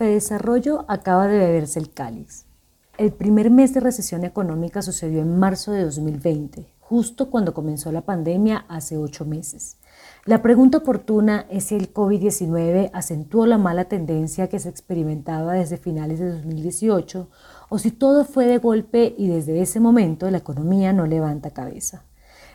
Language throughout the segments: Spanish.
Fedesarrollo acaba de beberse el cáliz. El primer mes de recesión económica sucedió en marzo de 2020, justo cuando comenzó la pandemia hace ocho meses. La pregunta oportuna es si el COVID-19 acentuó la mala tendencia que se experimentaba desde finales de 2018 o si todo fue de golpe y desde ese momento la economía no levanta cabeza.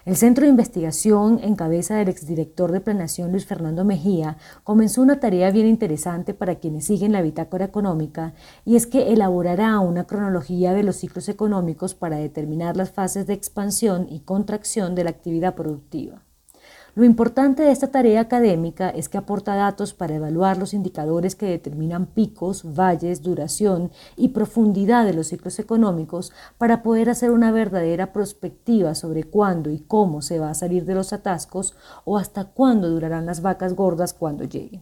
El Centro de Investigación, en cabeza del exdirector de Planeación Luis Fernando Mejía, comenzó una tarea bien interesante para quienes siguen la bitácora económica y es que elaborará una cronología de los ciclos económicos para determinar las fases de expansión y contracción de la actividad productiva. Lo importante de esta tarea académica es que aporta datos para evaluar los indicadores que determinan picos, valles, duración y profundidad de los ciclos económicos para poder hacer una verdadera prospectiva sobre cuándo y cómo se va a salir de los atascos o hasta cuándo durarán las vacas gordas cuando lleguen.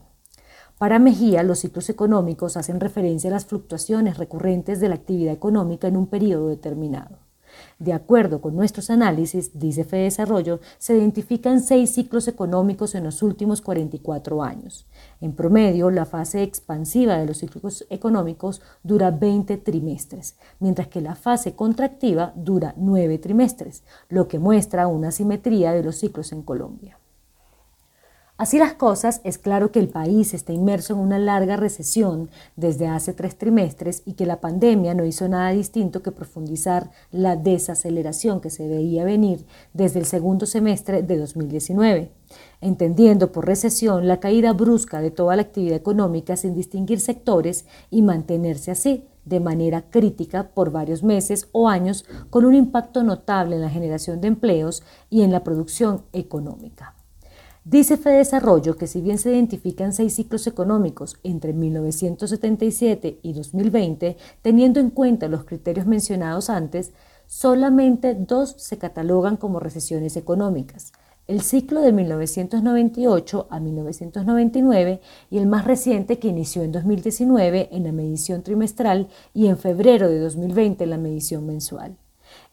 Para Mejía, los ciclos económicos hacen referencia a las fluctuaciones recurrentes de la actividad económica en un periodo determinado. De acuerdo con nuestros análisis, dice Fede Desarrollo, se identifican seis ciclos económicos en los últimos 44 años. En promedio, la fase expansiva de los ciclos económicos dura 20 trimestres, mientras que la fase contractiva dura 9 trimestres, lo que muestra una simetría de los ciclos en Colombia. Así las cosas, es claro que el país está inmerso en una larga recesión desde hace tres trimestres y que la pandemia no hizo nada distinto que profundizar la desaceleración que se veía venir desde el segundo semestre de 2019, entendiendo por recesión la caída brusca de toda la actividad económica sin distinguir sectores y mantenerse así de manera crítica por varios meses o años con un impacto notable en la generación de empleos y en la producción económica. Dice Desarrollo que si bien se identifican seis ciclos económicos entre 1977 y 2020, teniendo en cuenta los criterios mencionados antes, solamente dos se catalogan como recesiones económicas. El ciclo de 1998 a 1999 y el más reciente que inició en 2019 en la medición trimestral y en febrero de 2020 en la medición mensual.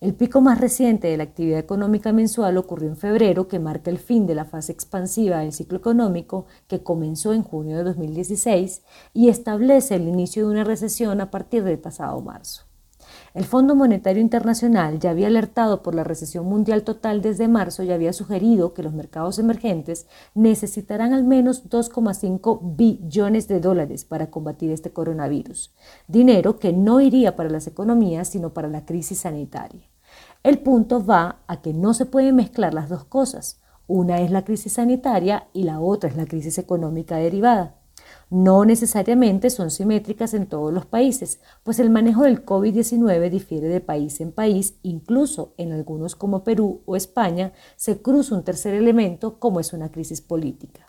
El pico más reciente de la actividad económica mensual ocurrió en febrero, que marca el fin de la fase expansiva del ciclo económico que comenzó en junio de 2016 y establece el inicio de una recesión a partir del pasado marzo. El Fondo Monetario Internacional ya había alertado por la recesión mundial total desde marzo y había sugerido que los mercados emergentes necesitarán al menos 2,5 billones de dólares para combatir este coronavirus, dinero que no iría para las economías sino para la crisis sanitaria. El punto va a que no se pueden mezclar las dos cosas. Una es la crisis sanitaria y la otra es la crisis económica derivada no necesariamente son simétricas en todos los países, pues el manejo del COVID-19 difiere de país en país, incluso en algunos como Perú o España se cruza un tercer elemento como es una crisis política.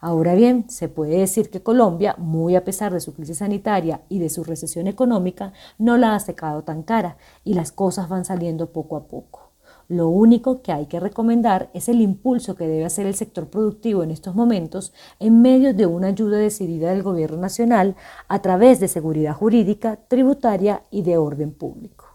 Ahora bien, se puede decir que Colombia, muy a pesar de su crisis sanitaria y de su recesión económica, no la ha secado tan cara y las cosas van saliendo poco a poco. Lo único que hay que recomendar es el impulso que debe hacer el sector productivo en estos momentos en medio de una ayuda decidida del Gobierno Nacional a través de seguridad jurídica, tributaria y de orden público.